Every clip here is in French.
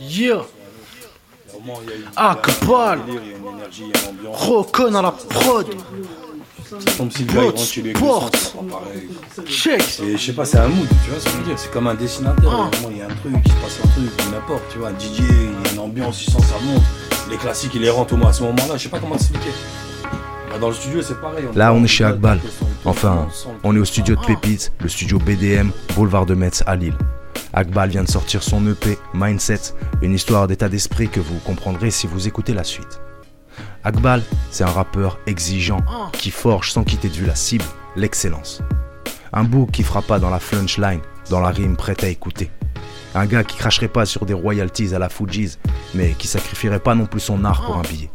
Yeah. Au moins, il y a une- Akbal. il y a un délire, il y a une énergie, il y a une ambiance. Rocon à la prod. C'est comme si le gars il rentre chez lui. Check. Je sais pas, c'est un mood, tu vois ce que je veux dire. C'est comme un dessinateur. Ah. Il y a un truc, il se passe un truc, n'importe, tu vois. Un DJ, il y a une ambiance, il sent ça monte. Les classiques, il les rentre au moins à ce moment-là. Je sais pas comment expliquer. Bah, dans le studio, c'est pareil. Là, on est chez Akbal. Enfin, on est au studio de Pépites, le studio BDM, boulevard de Metz à Lille. Akbal vient de sortir son EP Mindset, une histoire d'état d'esprit que vous comprendrez si vous écoutez la suite. Akbal, c'est un rappeur exigeant qui forge sans quitter de vue la cible, l'excellence. Un bouc qui fera pas dans la flunchline, dans la rime prête à écouter. Un gars qui cracherait pas sur des royalties à la Fugees, mais qui sacrifierait pas non plus son art pour un billet.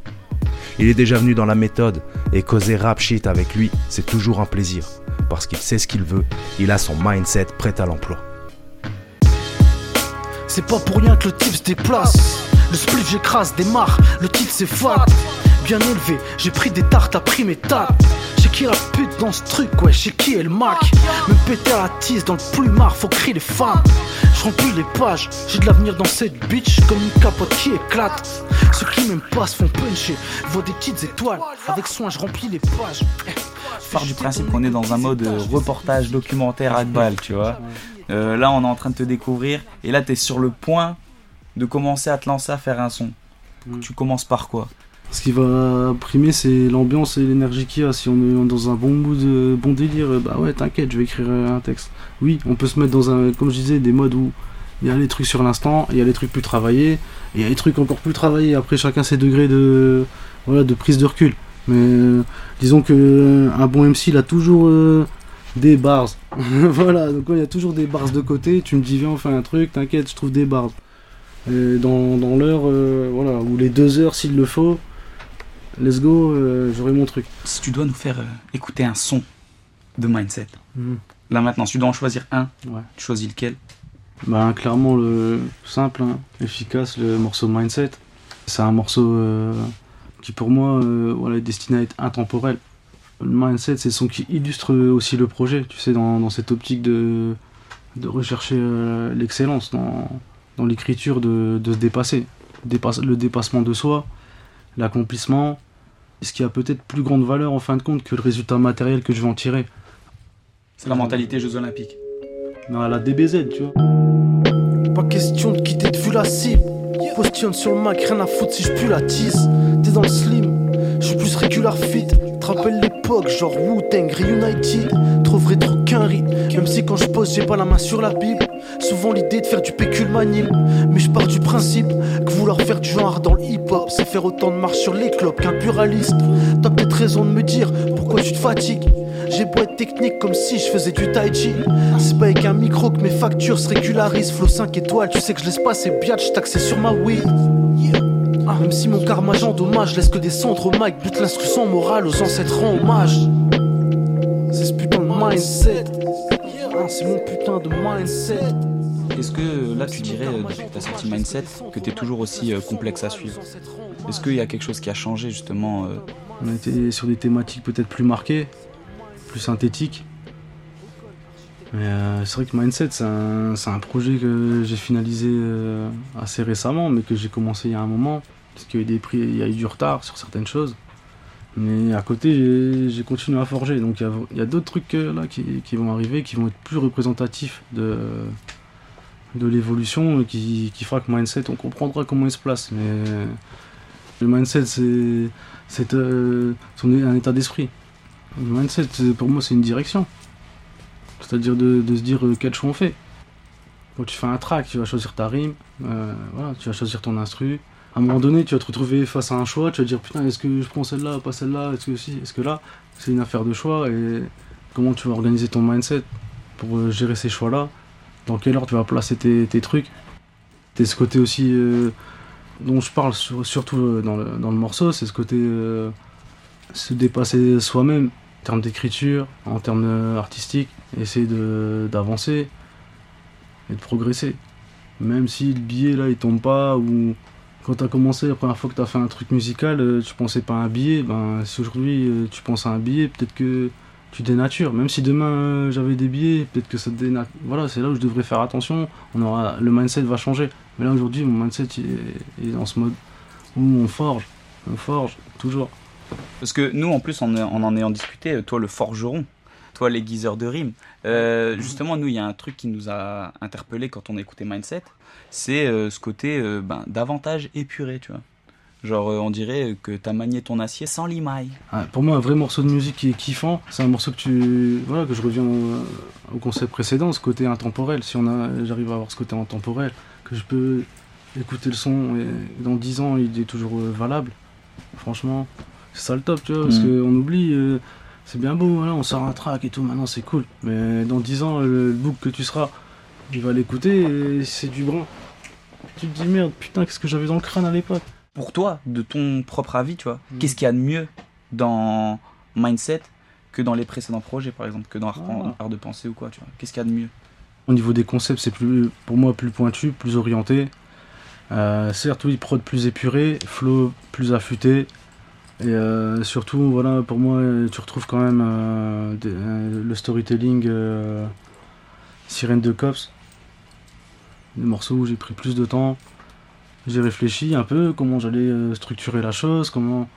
Il est déjà venu dans la méthode et causer rap shit avec lui, c'est toujours un plaisir. Parce qu'il sait ce qu'il veut, il a son mindset prêt à l'emploi. C'est pas pour rien que le type se déplace. Le spliff j'écrase, démarre, le titre c'est fat. Bien élevé, j'ai pris des tartes, appris mes tapes. Chez qui la pute dans ce truc, ouais, chez qui est le Mac Me péter à la tise dans le plumard, faut crier les femmes. Je remplis les pages, j'ai de l'avenir dans cette bitch comme une capote qui éclate. Ceux qui m'aiment pas se font puncher, voient des petites étoiles. Avec soin, je remplis les pages. Je pars du principe qu'on est dans un mode euh, reportage documentaire Akbal, tu vois. Euh, là, on est en train de te découvrir et là, tu es sur le point de commencer à te lancer à faire un son. Mm. Tu commences par quoi Ce qui va primer, c'est l'ambiance et l'énergie qu'il y a. Si on est dans un bon mood, euh, bon délire, euh, bah ouais, t'inquiète, je vais écrire un texte. Oui, on peut se mettre dans un, comme je disais, des modes où il y a les trucs sur l'instant, il y a les trucs plus travaillés, et il y a les trucs encore plus travaillés. Après, chacun ses degrés de, voilà, de prise de recul. Mais euh, disons que un bon MC, il a toujours euh, des bars. voilà, donc il y a toujours des bars de côté, tu me dis, viens, on fait un truc, t'inquiète, je trouve des bars. Et dans, dans l'heure, euh, voilà, ou les deux heures s'il le faut, let's go, euh, j'aurai mon truc. Si tu dois nous faire euh, écouter un son de mindset, Mhm. là maintenant, si tu dois en choisir un, Ouais. tu choisis lequel? Bah, clairement, le simple, hein, efficace, le morceau Mindset. C'est un morceau qui, pour moi, voilà, est destiné à être intemporel. Le Mindset, c'est le son qui illustre aussi le projet, tu sais, dans, dans cette optique de, de rechercher euh, l'excellence, dans, dans l'écriture, de, de se dépasser. Dépasse- le dépassement de soi, l'accomplissement, ce qui a peut-être plus grande valeur en fin de compte que le résultat matériel que je vais en tirer. C'est la mentalité Jeux Olympiques. Dans la DBZ, tu vois. Pas question de quitter de vue la cible. Positionne sur le Mac, rien à foutre si je pue la tise. T'es dans le slim, je suis plus régular fit. Te rappelles l'époque, genre Wu-Tang, Reunited. Trouverais trop qu'un rythme. Même si quand je pose, j'ai pas la main sur la Bible. Souvent l'idée de faire du pécule manime. Mais je pars du principe que vouloir faire du genre dans le hip-hop, c'est faire autant de marche sur les clopes qu'un pluraliste. T'as peut-être raison de me dire pourquoi tu te fatigues? J'ai beau être technique comme si je faisais du tai chi. C'est pas avec un micro que mes factures se régularisent. Flow 5 étoiles, tu sais que je laisse pas ces biatch taxés sur ma weed. Ah, même si mon karma j'endommage, laisse que des cendres au mic, bute l'instru sans morale aux ancêtres rend hommage. C'est ce putain de mindset. Ah, c'est mon putain de mindset. Est-ce que là, tu dirais, euh, depuis que tu as sorti Mindset, que tu es toujours aussi euh, complexe à suivre Est-ce qu'il y a quelque chose qui a changé justement euh, On était sur des thématiques peut-être plus marquées, plus synthétiques. Mais euh, c'est vrai que Mindset, c'est un, projet que j'ai finalisé euh, assez récemment, mais que j'ai commencé il y a un moment. Parce qu'il y a eu, des prix, il y a eu du retard sur certaines choses. Mais à côté, j'ai- continué à forger. Donc il y a, d'autres trucs euh, là qui, vont arriver, qui vont être plus représentatifs de, l'évolution, qui, qui fera que Mindset, on comprendra comment il se place. Mais le Mindset, c'est euh, un état d'esprit. Le mindset, pour moi, c'est une direction. C'est-à-dire de, se dire euh, quel choix on fait. Quand tu fais un track, tu vas choisir ta rime, voilà, tu vas choisir ton instru. À un moment donné, tu vas te retrouver face à un choix, tu vas te dire putain, est-ce que je prends celle-là, pas celle-là, est-ce que si, est-ce que là C'est une affaire de choix et comment tu vas organiser ton mindset pour euh, gérer ces choix-là, dans quelle heure tu vas placer tes, trucs? C'est ce côté aussi euh, dont je parle sur- surtout euh, dans le, morceau, c'est ce côté se dépasser soi-même en termes d'écriture, en termes artistiques, essayer d'avancer et de progresser. Même si le billet là il tombe pas ou quand tu as commencé la première fois que tu as fait un truc musical, euh, tu pensais pas à un billet, ben si aujourd'hui euh, tu penses à un billet, peut-être que tu dénatures. Même si demain euh, j'avais des billets, peut-être que ça te dénature. Voilà, c'est là où je devrais faire attention. On aura, le mindset va changer. Mais là aujourd'hui, mon mindset est, dans ce mode où on forge, on forge, toujours. Parce que nous, en plus, on en ayant discuté, toi le forgeron, toi l'aiguiseur de rimes, euh, justement, nous, il y a un truc qui nous a interpellé quand on a écouté Mindset, c'est euh, ce côté euh, ben, davantage épuré, tu vois. Genre, on dirait que t'as manié ton acier sans limaille. Ah, pour moi, un vrai morceau de musique qui est kiffant, c'est un morceau que tu. Voilà, que je reviens au, au concept précédent, ce côté intemporel. Si on a, j'arrive à avoir ce côté intemporel, que je peux écouter le son et dans 10 ans, il est toujours valable. Franchement, c'est ça le top, tu vois, parce Mhm. qu'on oublie. euh, c'est bien beau, voilà, on sort un track et tout, maintenant c'est cool. Mais dans 10 ans, le, book que tu seras, il va l'écouter et c'est du brin. Tu te dis merde, putain, qu'est-ce que j'avais dans le crâne à l'époque Pour toi, de ton propre avis, tu vois, Mm. qu'est-ce qu'il y a de mieux dans Mindset que dans les précédents projets, par exemple, que dans Art, Ah. Art de pensée ou quoi, tu vois Qu'est-ce qu'il y a de mieux? Au niveau des concepts, c'est plus, pour moi plus pointu, plus orienté. Euh, certes, oui, prod plus épuré, flow plus affûté. Et euh, surtout, voilà, pour moi, tu retrouves quand même euh, euh, le storytelling Sirène de Cops. Des morceaux où j'ai pris plus de temps. J'ai réfléchi un peu comment j'allais structurer la chose, comment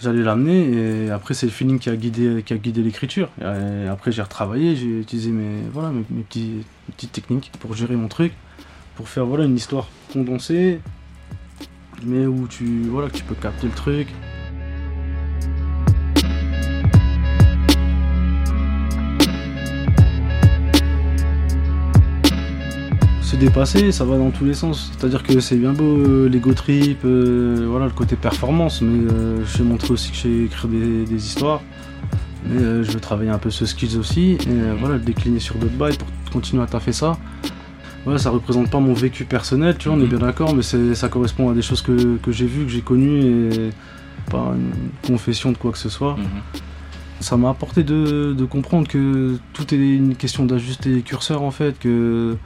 j'allais l'amener. Et après, c'est le feeling qui a guidé, l'écriture. Après, j'ai retravaillé, j'ai utilisé mes, voilà, mes, petites techniques pour gérer mon truc, pour faire voilà, une histoire condensée, mais où tu, voilà, tu peux capter le truc. Se dépasser, ça va dans tous les sens. C'est-à-dire que c'est bien beau euh, l'ego trip, euh, voilà, le côté performance, mais euh, je sais montrer aussi que je sais écrire des, des histoires. Mais je veux travailler un peu ce skills aussi, et voilà, le décliner sur d'autres bails pour continuer à taffer ça. Voilà, ça représente pas mon vécu personnel, tu vois, on est Mhm. bien d'accord, mais c'est- ça correspond à des choses que, que j'ai vues, que j'ai connues, et pas une confession de quoi que ce soit. Ça m'a apporté de, de comprendre que tout est une question d'ajuster les curseurs en fait, que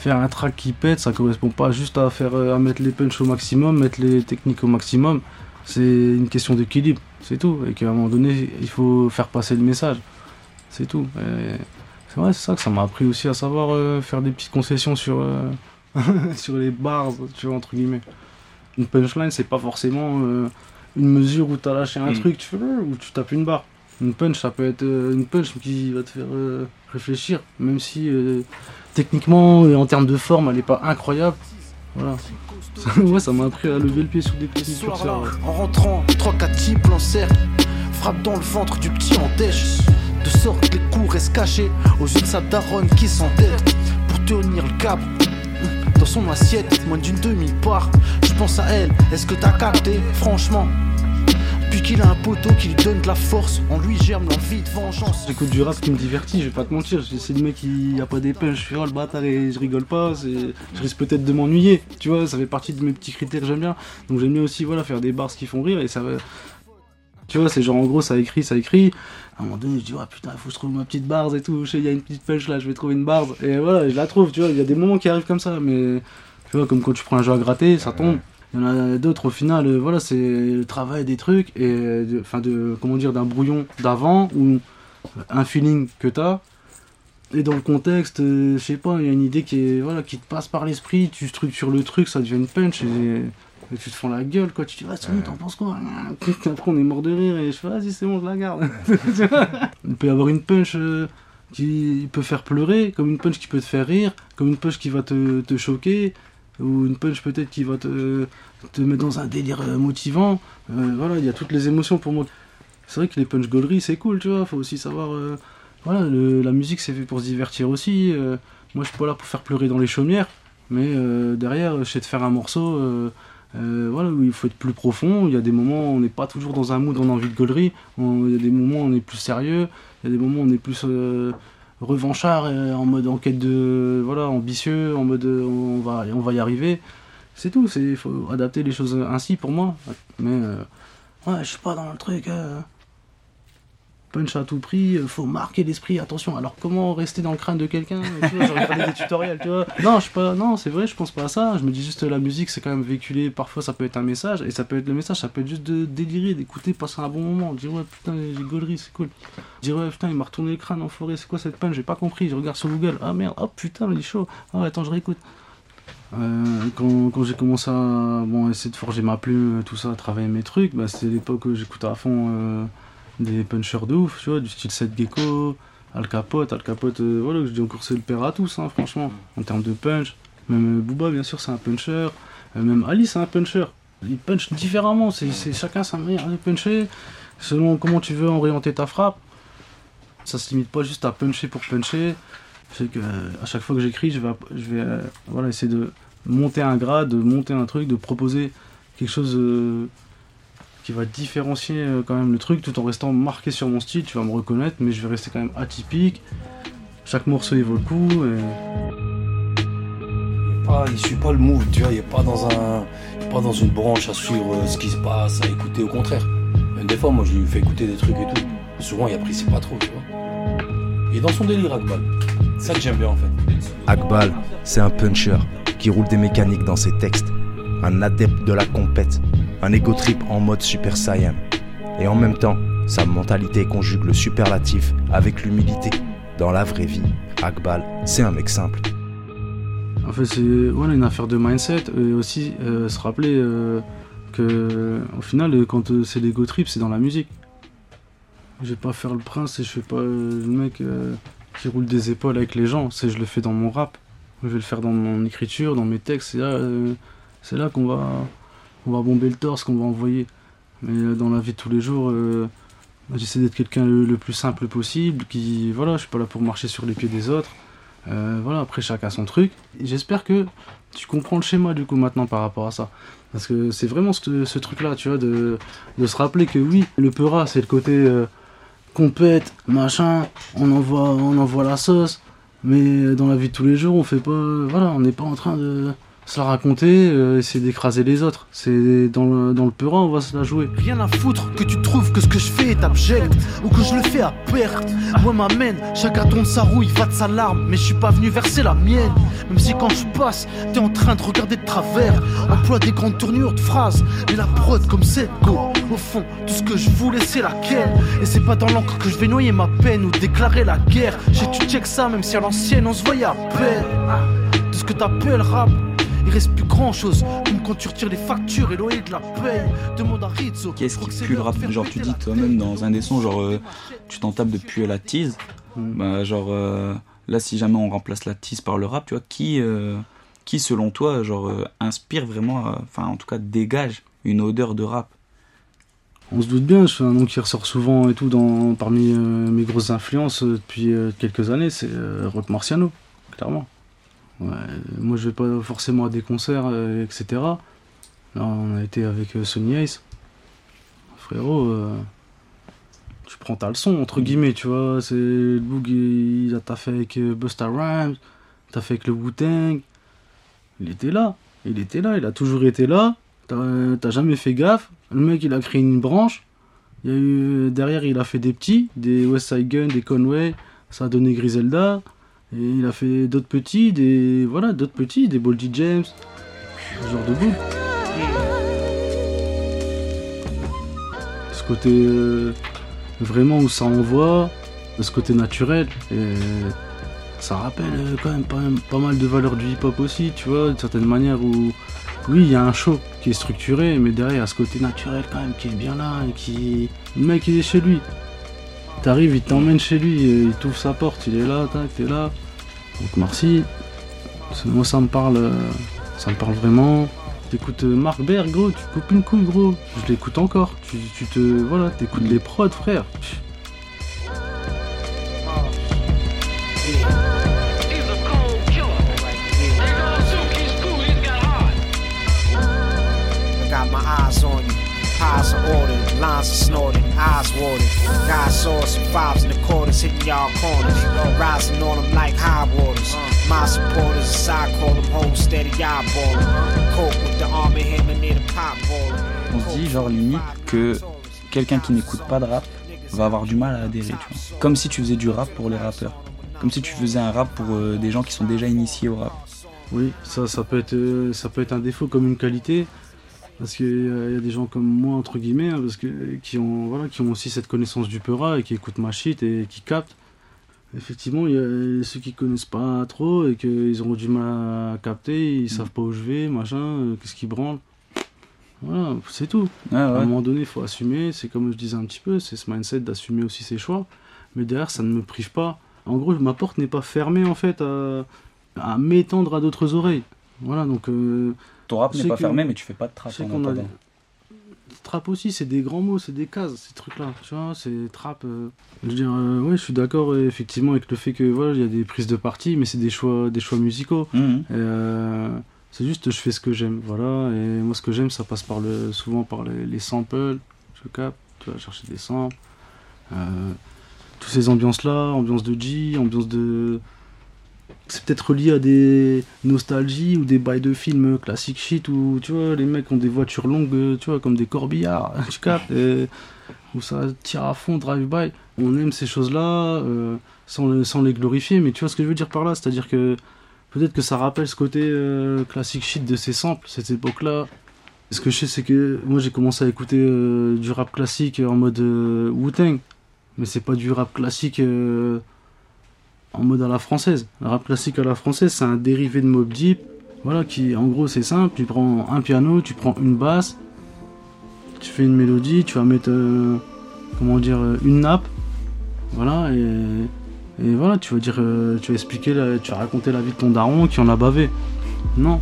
faire un track qui pète, ça correspond pas juste à faire à mettre les punchs au maximum, mettre les techniques au maximum. C'est une question d'équilibre, c'est tout. Et qu'à un moment donné, il faut faire passer le message. C'est tout. C'est vrai, c'est ça que ça m'a appris aussi à savoir euh, faire des petites concessions sur, euh, sur les bars, tu vois, entre guillemets. Une punchline, c'est pas forcément euh, une mesure où t'as lâché un Mm. truc, tu fais, euh, ou tu tapes une barre. Une punch, ça peut être euh, une punch qui va te faire euh, réfléchir, même si euh, techniquement et en termes de forme, elle est pas incroyable. Voilà. ouais, ça m'a appris à lever le pied sur des petits ouais. en rentrant, 3-4 types en cercle, frappe dans le ventre du petit en dèche. De sorte que les coups restent cachés aux yeux de sa daronne qui s'entête pour tenir le cap. Dans son assiette, moins d'une demi-part. Je pense à elle, est-ce que t'as capté? Franchement. Puis qu'il a un poteau qui lui donne de la force, en lui germe l'envie de vengeance. J'écoute du rap qui me divertit, je vais pas te mentir. C'est le mec qui a pas des punchs, je fais oh le bâtard et je rigole pas. Je risque peut-être de m'ennuyer, tu vois, ça fait partie de mes petits critères que j'aime bien. Donc j'aime bien aussi voilà, faire des bars qui font rire et ça va. Tu vois, c'est genre en gros ça écrit, ça écrit. À un moment donné, je dis, oh putain, il faut que je trouve ma petite barre et tout. Je sais, il y a une petite punch là, je vais trouver une barre. Et voilà, je la trouve, tu vois. Il y a des moments qui arrivent comme ça, mais tu vois, comme quand tu prends un jeu à gratter, ça tombe. Il y en a d'autres au final, euh, voilà, c'est le travail des trucs et de- enfin de comment dire d'un brouillon d'avant ou un feeling que t'as. Et dans le contexte, euh, je sais pas, il y a une idée qui est voilà qui te passe par l'esprit, tu structures le truc, ça devient une punch et, et tu te fends la gueule quoi, tu te dis ah Sony, t'en penses quoi? Après on est mort de rire et je fais vas-y c'est bon je la garde. Il peut y avoir une punch euh, qui peut faire pleurer, comme une punch qui peut te faire rire, comme une punch qui va te, te choquer, ou une punch peut-être qui va te, te mettre dans un délire euh, motivant. Euh, voilà, il y a toutes les émotions pour moi. C'est vrai que les punch gauleries c'est cool, tu vois, faut aussi savoir. euh, voilà, la musique c'est fait pour se divertir aussi. moi je suis pas là pour faire pleurer dans les chaumières, mais derrière je sais de faire un morceau. voilà, où il faut être plus profond. Il y a des moments où on n'est pas toujours dans un mood, on envie de gaulerie. Il y a des moments où on est plus sérieux. Il y a des moments où on est plus revanchard, euh, en mode enquête de. Voilà, ambitieux, en mode euh, on va, on va y arriver. C'est tout, il faut adapter les choses ainsi pour moi. Mais euh, ouais, je suis pas dans le truc. Euh. punch à tout prix, euh, faut marquer l'esprit, attention. Alors comment rester dans le crâne de quelqu'un je regardais des tutoriels, tu vois. Non, je pas, non, c'est vrai, je pense pas à ça. Je me dis juste la musique, c'est quand même véhiculé. Parfois, ça peut être un message, et ça peut être le message, ça peut être juste de délirer, d'écouter, passer un bon moment, dire ouais putain, j'ai gaulerie, c'est cool. Dire ouais putain, il m'a retourné le crâne en forêt, c'est quoi cette punch J'ai pas compris. Je regarde sur Google, ah merde, oh putain, il est chaud. Ah attends, je réécoute. Euh, quand, quand j'ai commencé à bon, essayer de forger ma plume, tout ça, travailler mes trucs, bah, c'était l'époque où j'écoutais à fond euh, des punchers de ouf, tu vois, du style Seth Gecko, Al Capote, Al Capote, euh, voilà, je dis encore c'est le père à tous, hein, franchement, en termes de punch. Même euh, Booba, bien sûr, c'est un puncher. Euh, même Ali, c'est un puncher. Il punch différemment, c'est chacun sa manière de puncher, selon comment tu veux orienter ta frappe. Ça se limite pas juste à puncher pour puncher. C'est que à chaque fois que j'écris, je vais, je vais voilà, essayer de monter un grade, de monter un truc, de proposer quelque chose qui va différencier euh, quand même le truc tout en restant marqué sur mon style. Tu vas me reconnaître, mais je vais rester quand même atypique. Chaque morceau il vaut le coup. Et... pas, il suit pas le move, tu vois, il est pas dans un, pas dans une branche à suivre euh, ce qui se passe, à écouter, au contraire. Même des fois, moi, je lui fais écouter des trucs et tout. Souvent, il apprécie pas trop, tu vois. Il est dans son délire, Akbal. C'est ça que j'aime bien, en fait. Akbal, c'est un puncher qui roule des mécaniques dans ses textes, un adepte de la compète, un ego trip en mode Super Saiyan. Et en même temps, sa mentalité conjugue le superlatif avec l'humilité. Dans la vraie vie, Akbal, c'est un mec simple. En fait, c'est une affaire de mindset et aussi euh, se rappeler euh, que au final, quand euh, c'est l'ego trip, c'est dans la musique. Je vais pas faire le prince et je fais pas euh, le mec qui roule des épaules avec les gens. C'est je le fais dans mon rap. Je vais le faire dans mon écriture, dans mes textes. C'est là qu'on va, on va bomber le torse, qu'on va envoyer. Mais euh, dans la vie de tous les jours, euh, j'essaie d'être quelqu'un le, plus simple possible. Qui, voilà, je suis pas là pour marcher sur les pieds des autres. Euh, voilà, après chacun son truc. J'espère que tu comprends le schéma du coup maintenant par rapport à ça. Parce que c'est vraiment ce, truc-là, tu vois, de, se rappeler que oui, le peura, c'est le côté compète, machin, on envoie, on envoie la sauce. Mais dans la vie de tous les jours, on fait pas. Voilà, on n'est pas en train de se la raconter, euh, essayer d'écraser les autres. C'est dans le, dans le peura, on va se la jouer. Rien à foutre que tu trouves que ce que je fais est abject ou que je le fais à perte. Moi m'amène, chacun tourne sa roue, il va de sa larme, mais je suis pas venu verser la mienne. Même si quand je passe, t'es en train de regarder de travers. Emploie des grandes tournures de phrases, mais la prod comme cette go. Au fond, tout ce que je voulais c'est laquelle. Et c'est pas dans l'encre que je vais noyer ma peine ou déclarer la guerre. J'ai tu check ça, même si à l'ancienne on se voyait à peine. De ce que t'appelles rap. Il reste plus grand chose, comme quand tu retires les factures et loyer de la paye. Demande à Rizzo. Qu'est-ce qui pue le rap Genre, tu dis toi-même dans un des sons, genre, euh, tu t'en tapes de puer la tease. Mm. Bah, genre, euh, là, si jamais on remplace la tease par le rap, tu vois, qui, euh, qui selon toi, genre, euh, inspire vraiment, euh, enfin, en tout cas, dégage une odeur de rap? On se doute bien, je suis un nom qui ressort souvent et tout dans, parmi euh, mes grosses influences euh, depuis euh, quelques années, c'est euh, Rock Marciano, clairement. Ouais, moi je vais pas forcément à des concerts, euh, etc. Là on a été avec euh, Sonny Ace. Frérot, euh, tu prends ta leçon, entre guillemets, tu vois. C'est le Boog, il a t'as fait avec euh, Busta Rhymes, t'as fait avec le Wu-Tang. Il était là, il était là, il a toujours été là. T'as t'as jamais fait gaffe. Le mec il a créé une branche. Il y a eu, derrière, il a fait des petits, des West Side Gun, des Conway, ça a donné Griselda. Et il a fait d'autres petits, des. Voilà, d'autres petits, des Boldy James, ce genre de boule. Ce côté. euh, vraiment où ça envoie, ce côté naturel. Ça rappelle euh, quand même pas, pas mal de valeurs du hip-hop aussi, tu vois, d'une certaine manière où. Oui, il y a un show qui est structuré, mais derrière, il y a ce côté naturel quand même qui est bien là et qui. Le mec, il est chez lui. T'arrives, il t'emmène chez lui, il t'ouvre sa porte, il est là, tac, t'es là. Donc merci. Moi, ça me parle, euh, ça me parle vraiment. T'écoutes euh, Marc Berg, gros, tu coupes une couille, gros. Je l'écoute encore. Tu, tu te, voilà, t'écoutes les prods, frère. Pies are ordered, lines are snorted, eyes watered. God saw some vibes in the quarters hitting y'all corners. Rising on them like high waters. My supporters, as I call them, hold steady eyeballing. Coke with the arm and hammer near the pop baller. On se dit, genre, limite, que quelqu'un qui n'écoute pas de rap va avoir du mal à adhérer. Tu vois. Comme si tu faisais du rap pour les rappeurs. Comme si tu faisais un rap pour euh, des gens qui sont déjà initiés au rap. Oui, ça, ça, peut être, euh, ça peut être un défaut comme une qualité. Parce qu'il y a des gens comme moi, entre guillemets, hein, parce que, qui, ont, voilà, qui ont aussi cette connaissance du Peura et qui écoutent ma shit et qui captent. Effectivement, il y a ceux qui connaissent pas trop et qu'ils auront du mal à capter, ils savent pas où je vais, machin, euh, qu'est-ce qu'ils branlent. Voilà, c'est tout. Ouais, À un moment donné, il faut assumer, c'est comme je disais un petit peu, c'est ce mindset d'assumer aussi ses choix. Mais derrière, ça ne me prive pas. En gros, ma porte n'est pas fermée en fait à, à m'étendre à d'autres oreilles. Voilà, donc euh, Ton rap n'est pas que- fermé, mais tu fais pas de trap en qu'on a attendant. trap aussi, c'est des grands mots, c'est des cases, ces trucs-là. Tu vois, c'est trap. euh, Je veux dire, euh, ouais, je suis d'accord euh, effectivement avec le fait que voilà, il y a des prises de parti, mais c'est des choix, des choix musicaux. Mhm. Euh, c'est juste, je fais ce que j'aime, voilà. Et moi, ce que j'aime, ça passe par le, souvent par les, les samples. Je capte, tu vas chercher des samples. Toutes ces ambiances-là, ambiance de G, ambiance de. C'est peut-être lié à des nostalgies ou des bails de films classiques shit où tu vois, les mecs ont des voitures longues, tu vois, comme des corbillards, tu captes, et- où ça tire à fond, drive-by. On aime ces choses-là euh, sans, sans les glorifier, mais tu vois ce que je veux dire par là, c'est-à-dire que peut-être que ça rappelle ce côté euh, classique shit de ces samples, cette époque-là. Ce que je sais, c'est que moi j'ai commencé à écouter euh, du rap classique en mode Wu-Tang, mais c'est pas du rap classique en mode à la française. Le rap classique à la française, c'est un dérivé de Mob Deep. Voilà, qui en gros c'est simple, tu prends un piano, tu prends une basse, tu fais une mélodie, tu vas mettre euh, comment dire euh, une nappe, voilà, et, et voilà, tu vas dire, euh, tu vas expliquer, la- tu vas raconter la vie de ton daron qui en a bavé. Non,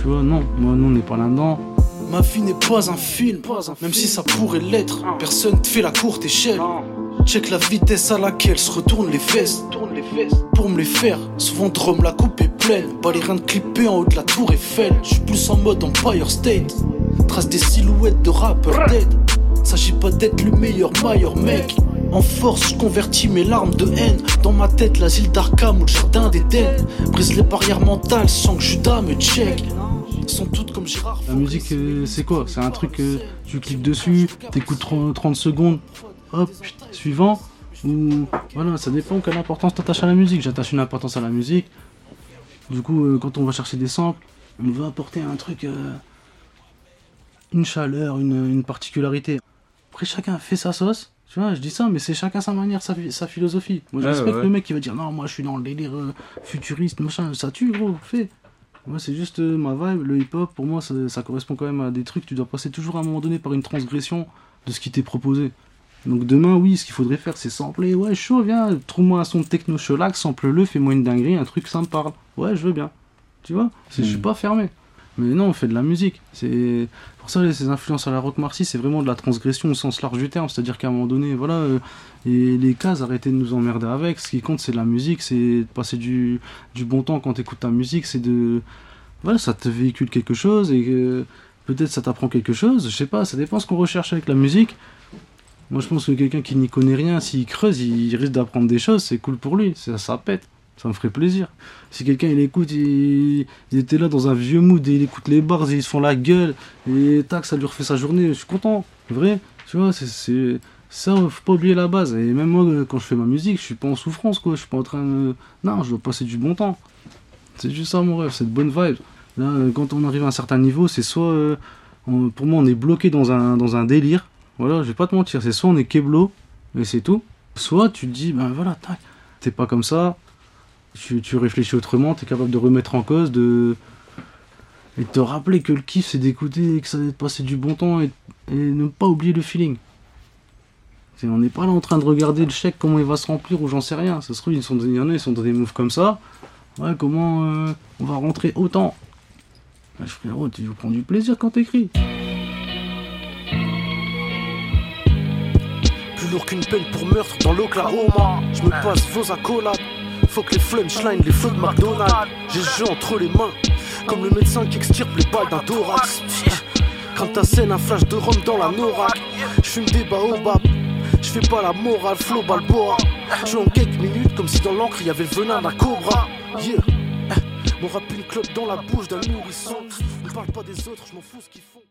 tu vois, non, moi nous on n'est pas là-dedans. Ma vie n'est pas un film, même si ça pourrait l'être. Personne te fait la courte échelle. Check la vitesse à laquelle se retournent les vestes. Pour me les faire, souvent drum la coupe est pleine. Pas les reins de clipper en haut de la tour Eiffel. Je suis plus en mode Empire State. Trace des silhouettes de rappeurs dead. S'agit pas d'être le meilleur, meilleur mec. En force, je convertis mes larmes de haine. Dans ma tête, l'asile d'Arkham ou le jardin d'Éden. Brise les barrières mentales sans que Judas me check. Sont toutes comme Gérard. La musique, euh, c'est quoi? C'est un truc, euh, tu cliques dessus, t'écoutes 30, 30 secondes, hop, suivant. Ou voilà, ça dépend quelle importance t'attaches à la musique. J'attache une importance à la musique. Du coup, euh, quand on va chercher des samples, on veut apporter un truc, euh, une chaleur, une, une particularité. Après, chacun fait sa sauce. Tu vois, je dis ça, mais c'est chacun sa manière, sa, sa philosophie. Moi, je Ouais, respecte ouais. le mec qui va dire non, moi je suis dans le délire euh, futuriste, machin. Ça tue, gros, fais. Moi, c'est juste euh, ma vibe. Le hip-hop, pour moi, ça, ça correspond quand même à des trucs. Tu dois passer toujours à un moment donné par une transgression de ce qui t'est proposé. Donc demain, oui, ce qu'il faudrait faire, c'est sampler. Ouais, chaud, viens, trouve-moi un son de techno cholax, sample-le, fais-moi une dinguerie, un truc, ça me parle. Ouais, je veux bien. Tu vois Je suis Mm. pas fermé. Mais non, on fait de la musique. C'est pour ça ces influences à la rock marcy, c'est vraiment de la transgression au sens large du terme. C'est-à-dire qu'à un moment donné, voilà, euh, et les cases, arrêtez de nous emmerder avec. Ce qui compte, c'est la musique, c'est de passer du, du bon temps quand t'écoutes ta musique, c'est de voilà, ça te véhicule quelque chose et peut-être ça t'apprend quelque chose. Je sais pas, ça dépend ce qu'on recherche avec la musique. Moi, je pense que quelqu'un qui n'y connaît rien, s'il creuse, il risque d'apprendre des choses. C'est cool pour lui, ça, pète. Ça me ferait plaisir. Si quelqu'un il écoute, il, était là dans un vieux mood et il écoute les bars et ils se font la gueule et tac, ça lui refait sa journée, je suis content. Vrai, tu vois, c'est- ça, faut pas oublier la base. Et même moi, quand je fais ma musique, je suis pas en souffrance, quoi. Je suis pas en train de. Non, je dois passer du bon temps. C'est juste ça mon rêve, cette bonne vibe. Là, quand on arrive à un certain niveau, c'est soit. euh, pour moi, on est bloqué dans un, dans un délire. Voilà, je vais pas te mentir, c'est soit on est keblo, et c'est tout. Soit tu te dis, ben voilà, tac, t'es pas comme ça, tu, tu réfléchis autrement, t'es capable de remettre en cause, de. Et de te rappeler que le kiff c'est d'écouter et que ça va passer du bon temps et, et ne pas oublier le feeling. On n'est pas là en train de regarder le chèque, comment il va se remplir ou j'en sais rien. Ça se trouve, ils sont, il y en a, ils sont dans des moves comme ça. Ouais, comment euh, on va rentrer autant? Je frérot, tu prends du plaisir quand t'écris. Lourd qu'une peine pour meurtre dans l'Oklahoma. Je me passe vos accolades. Faut que les flunchlines, les flots de McDonald's. J'ai le jeu entre les mains. Comme le médecin qui extirpe les balles d'un thorax. Quand ta scène, un flash de rhum dans la norac. Je fume des baobabs. Je fais pas la morale, flow balboa. Je en quelques minutes comme si dans l'encre y avait le venin d'un cobra. Yeah. Mon rap une clope dans la bouche d'un nourrisson. Ne parle pas des autres, je m'en fous ce qu'ils font.